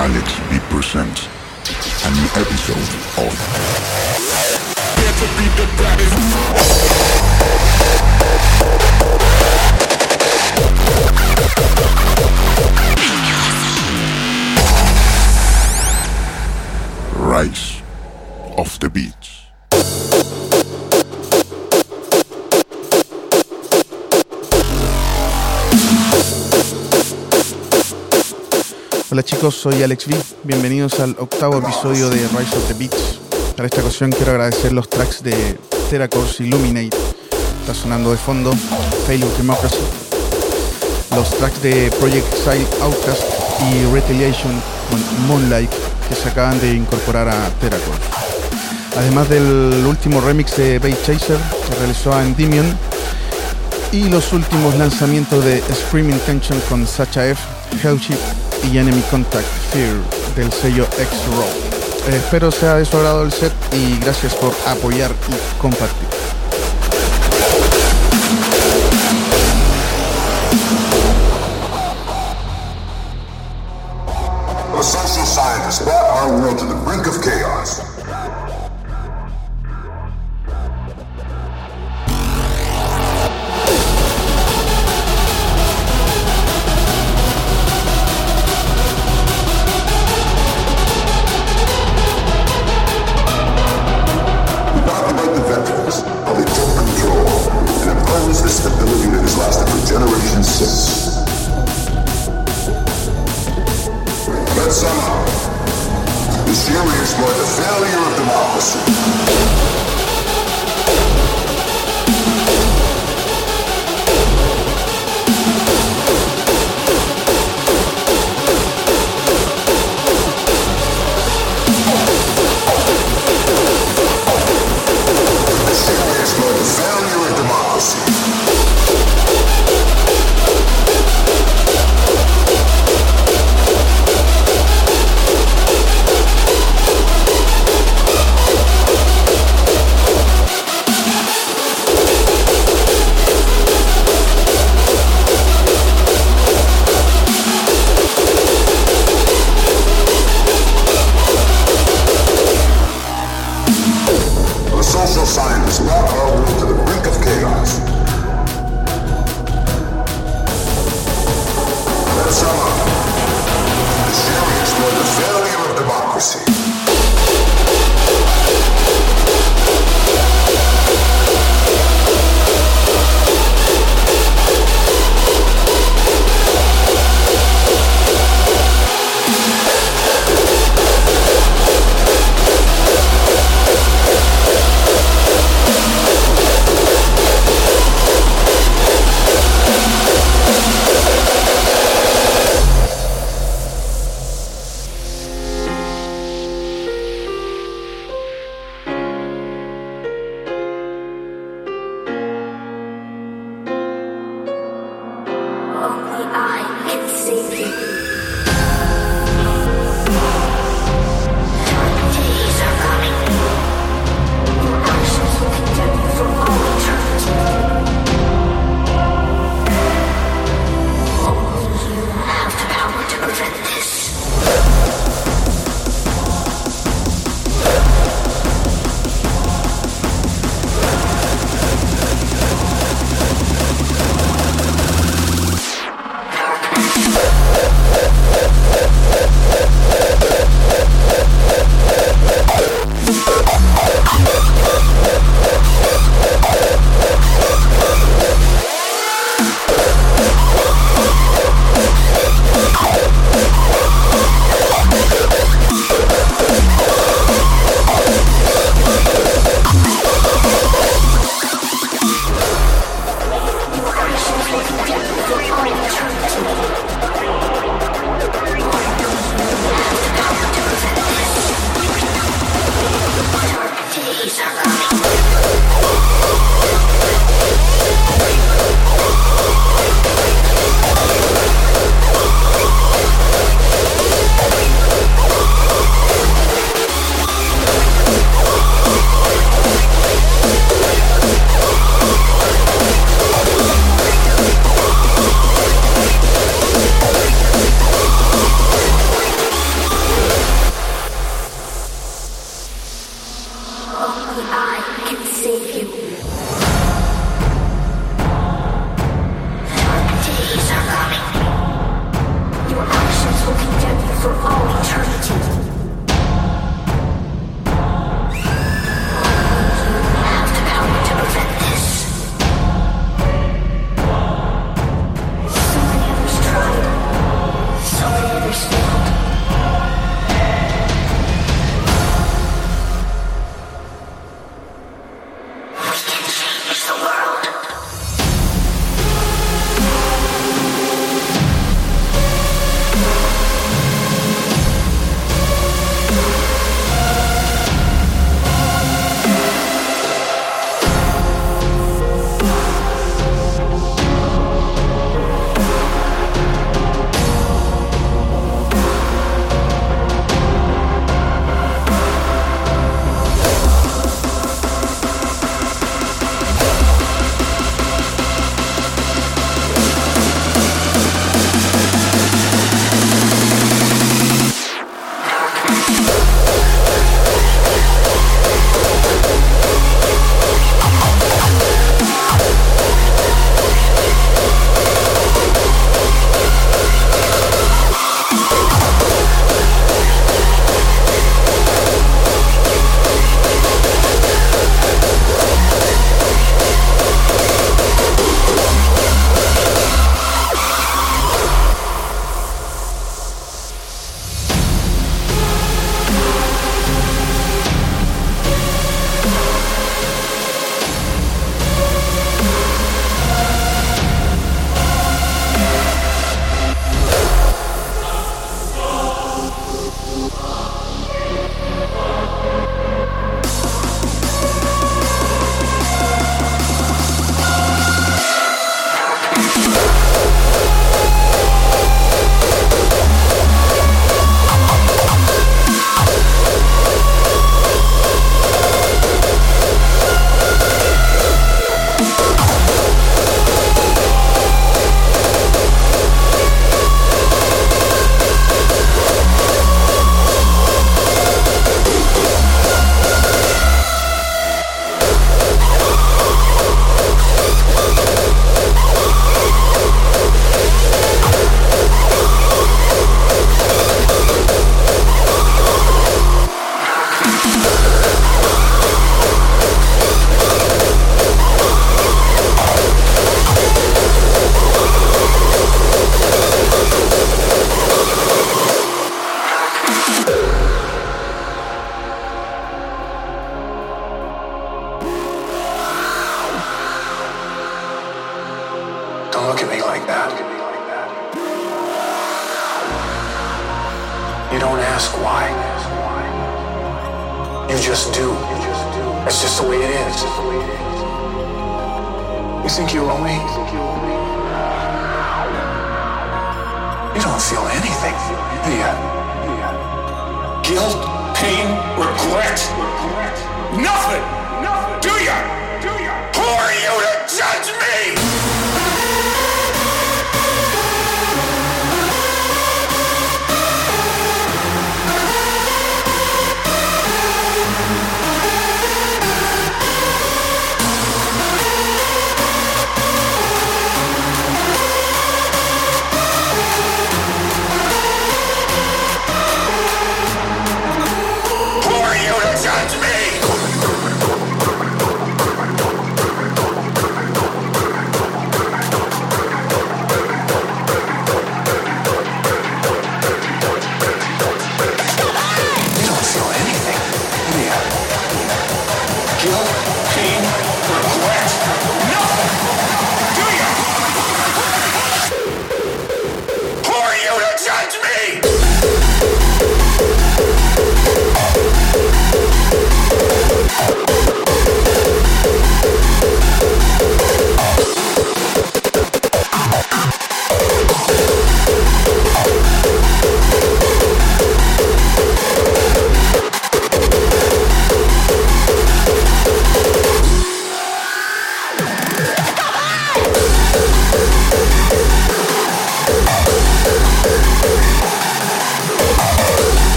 Alexx V presents a new episode of Rise of the Beatz. Hola chicos, soy Alex V. Bienvenidos al octavo episodio de Rise of the Beats. Para esta ocasión quiero agradecer los tracks de Terracourse Illuminate. Está sonando de fondo Failure Democracy. Los tracks de Project Exile Outcast y Retaliation con Moonlight que se acaban de incorporar a Terracourse. Además del último remix de Bay Chaser que realizó a Endymion y los últimos lanzamientos de Screaming Tension con Sacha F, Hellship y Enemy Contact Fear del sello X-Row. Espero sea de su agrado el set y gracias por apoyar y compartir. We explored the failure of democracy.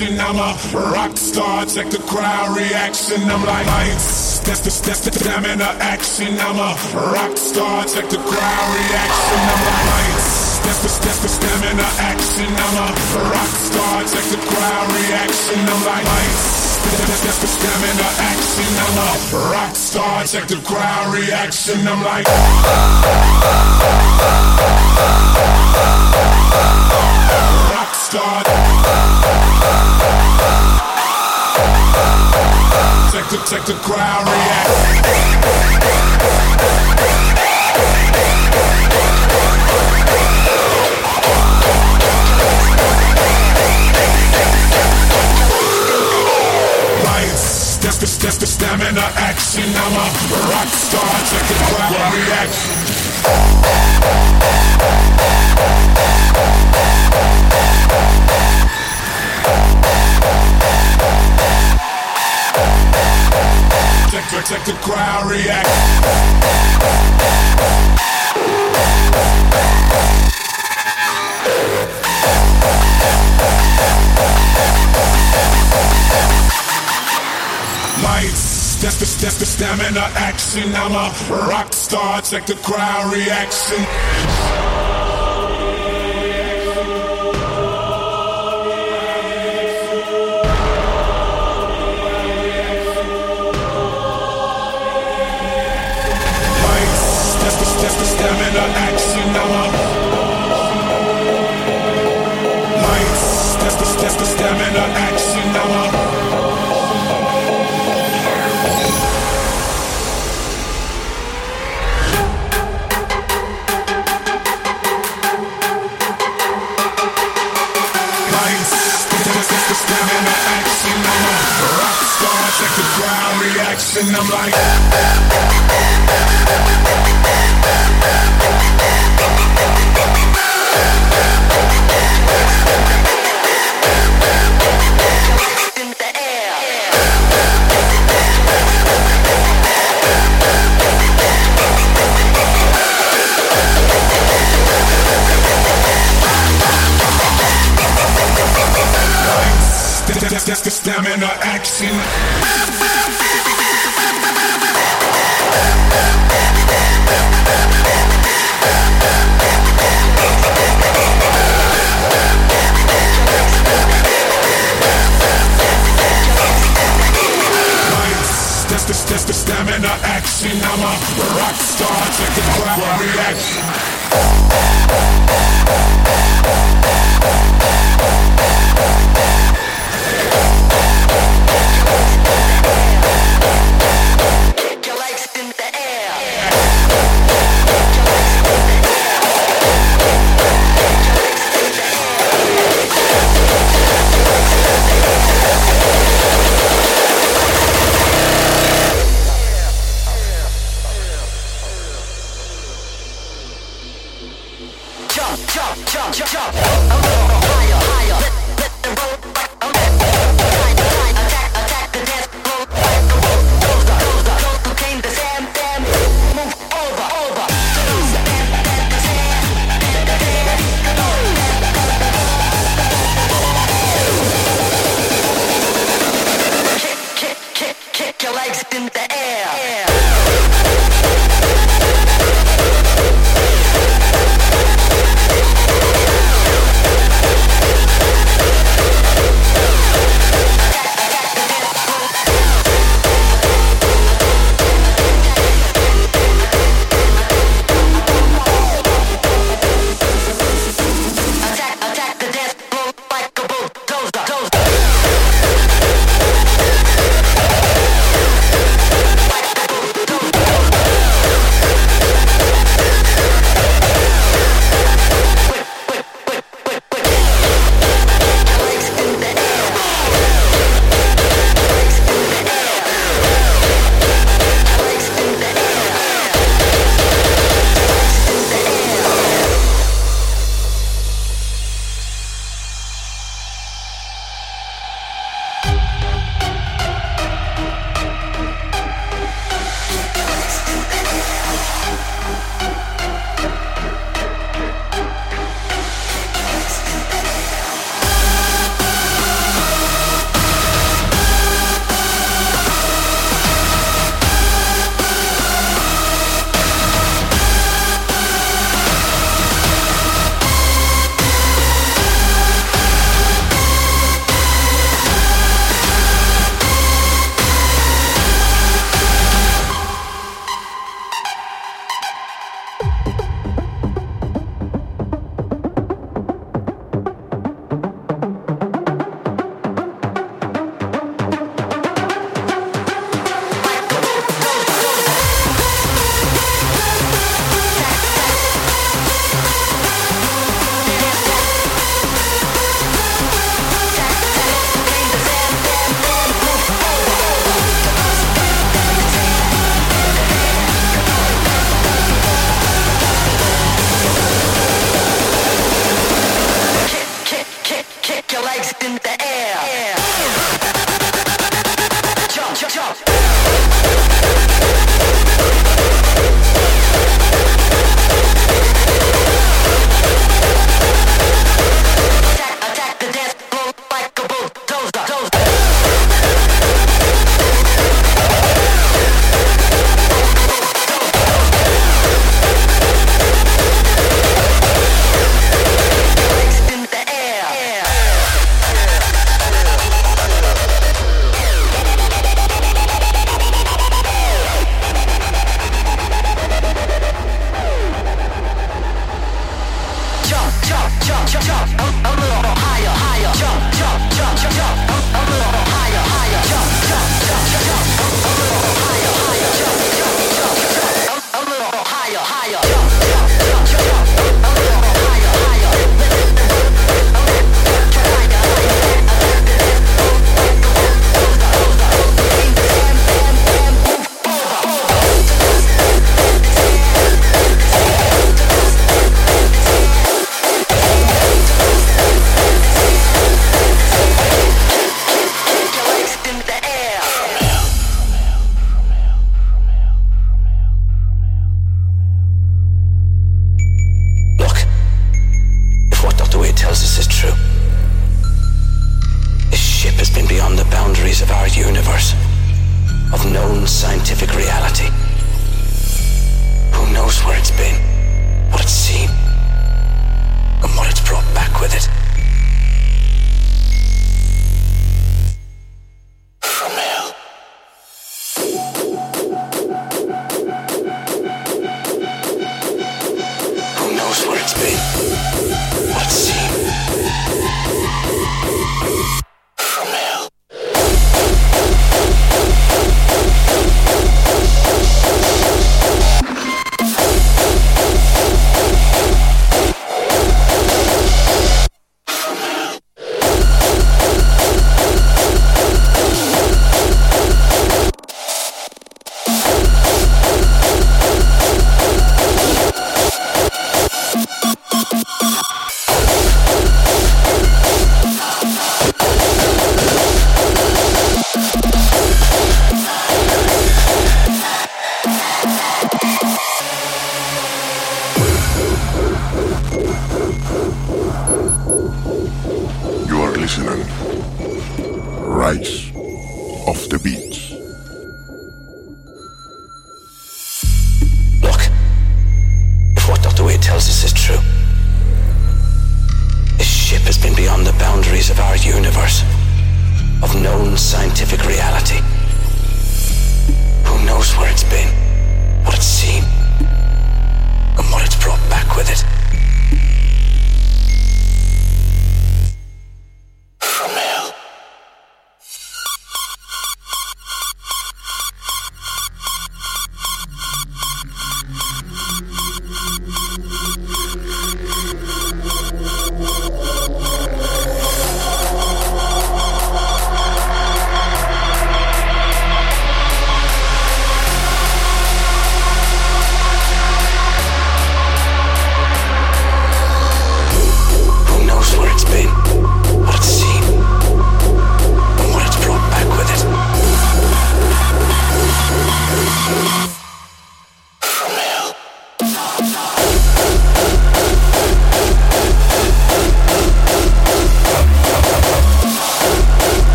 action. I'm a rock star. Check the crowd reaction. I'm like lights. That's the that's the stamina action. I'm a rock star. Check the crowd reaction. I'm like lights. That's the that's the stamina action. I'm a rock star. Check the crowd reaction. I'm like lights. Stamina action, I'm a rock star. Check the crowd reaction. I'm like. Rock star. Check the, check the crowd reaction. test the stamina action. I'm a rock star, check the crowd and react. Check the, check the crowd react. the action. I'm a rock star. Check the crowd reaction. Stamina action, I'm a Lights, that's the, that's the stamina action, I'm a lights and I'm like Stamina action. I'm a rock star. Check the crowd react.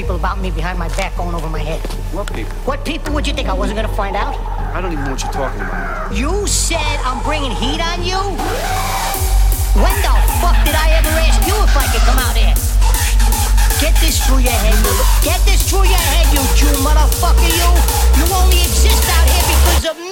people about me behind my back going over my head? What people? What people would you think I wasn't gonna find out? I don't even know what you're talking about. You said I'm bringing heat on you? When the fuck did I ever ask you if I could come out here? Get this through your head, you. Get this through your head, you Jew motherfucker, you. You only exist out here because of me.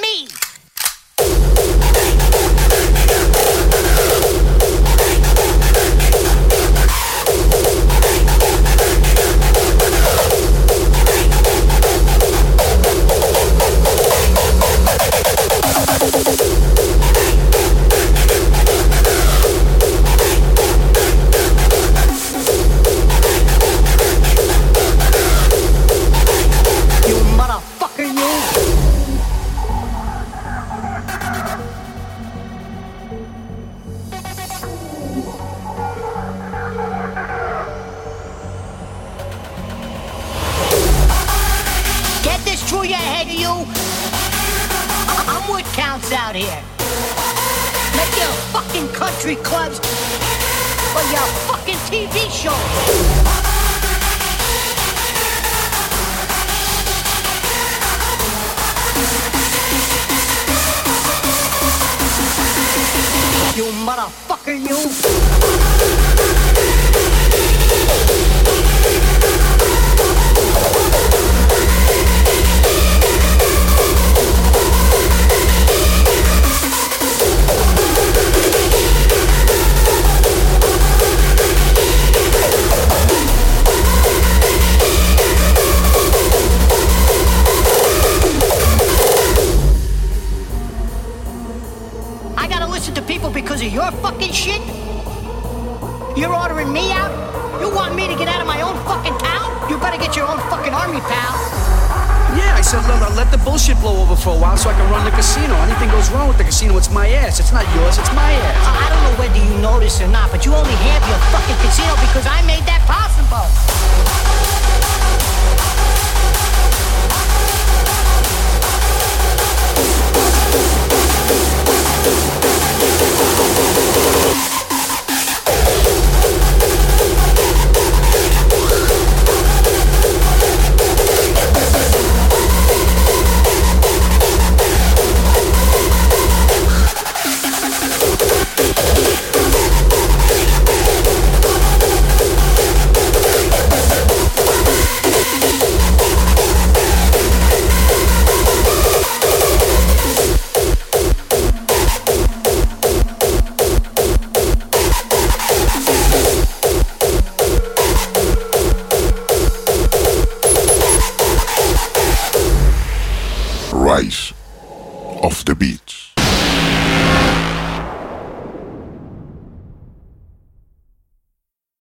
Motherfucker, you. Because of your fucking shit? You're ordering me out? You want me to get out of my own fucking town? You better get your own fucking army, pal. Yeah, I said, let, let the bullshit blow over for a while so I can run the casino. Anything goes wrong with the casino, it's my ass. It's not yours, it's my ass. I I don't know whether you know this or not, but you only have your fucking casino because I made that possible.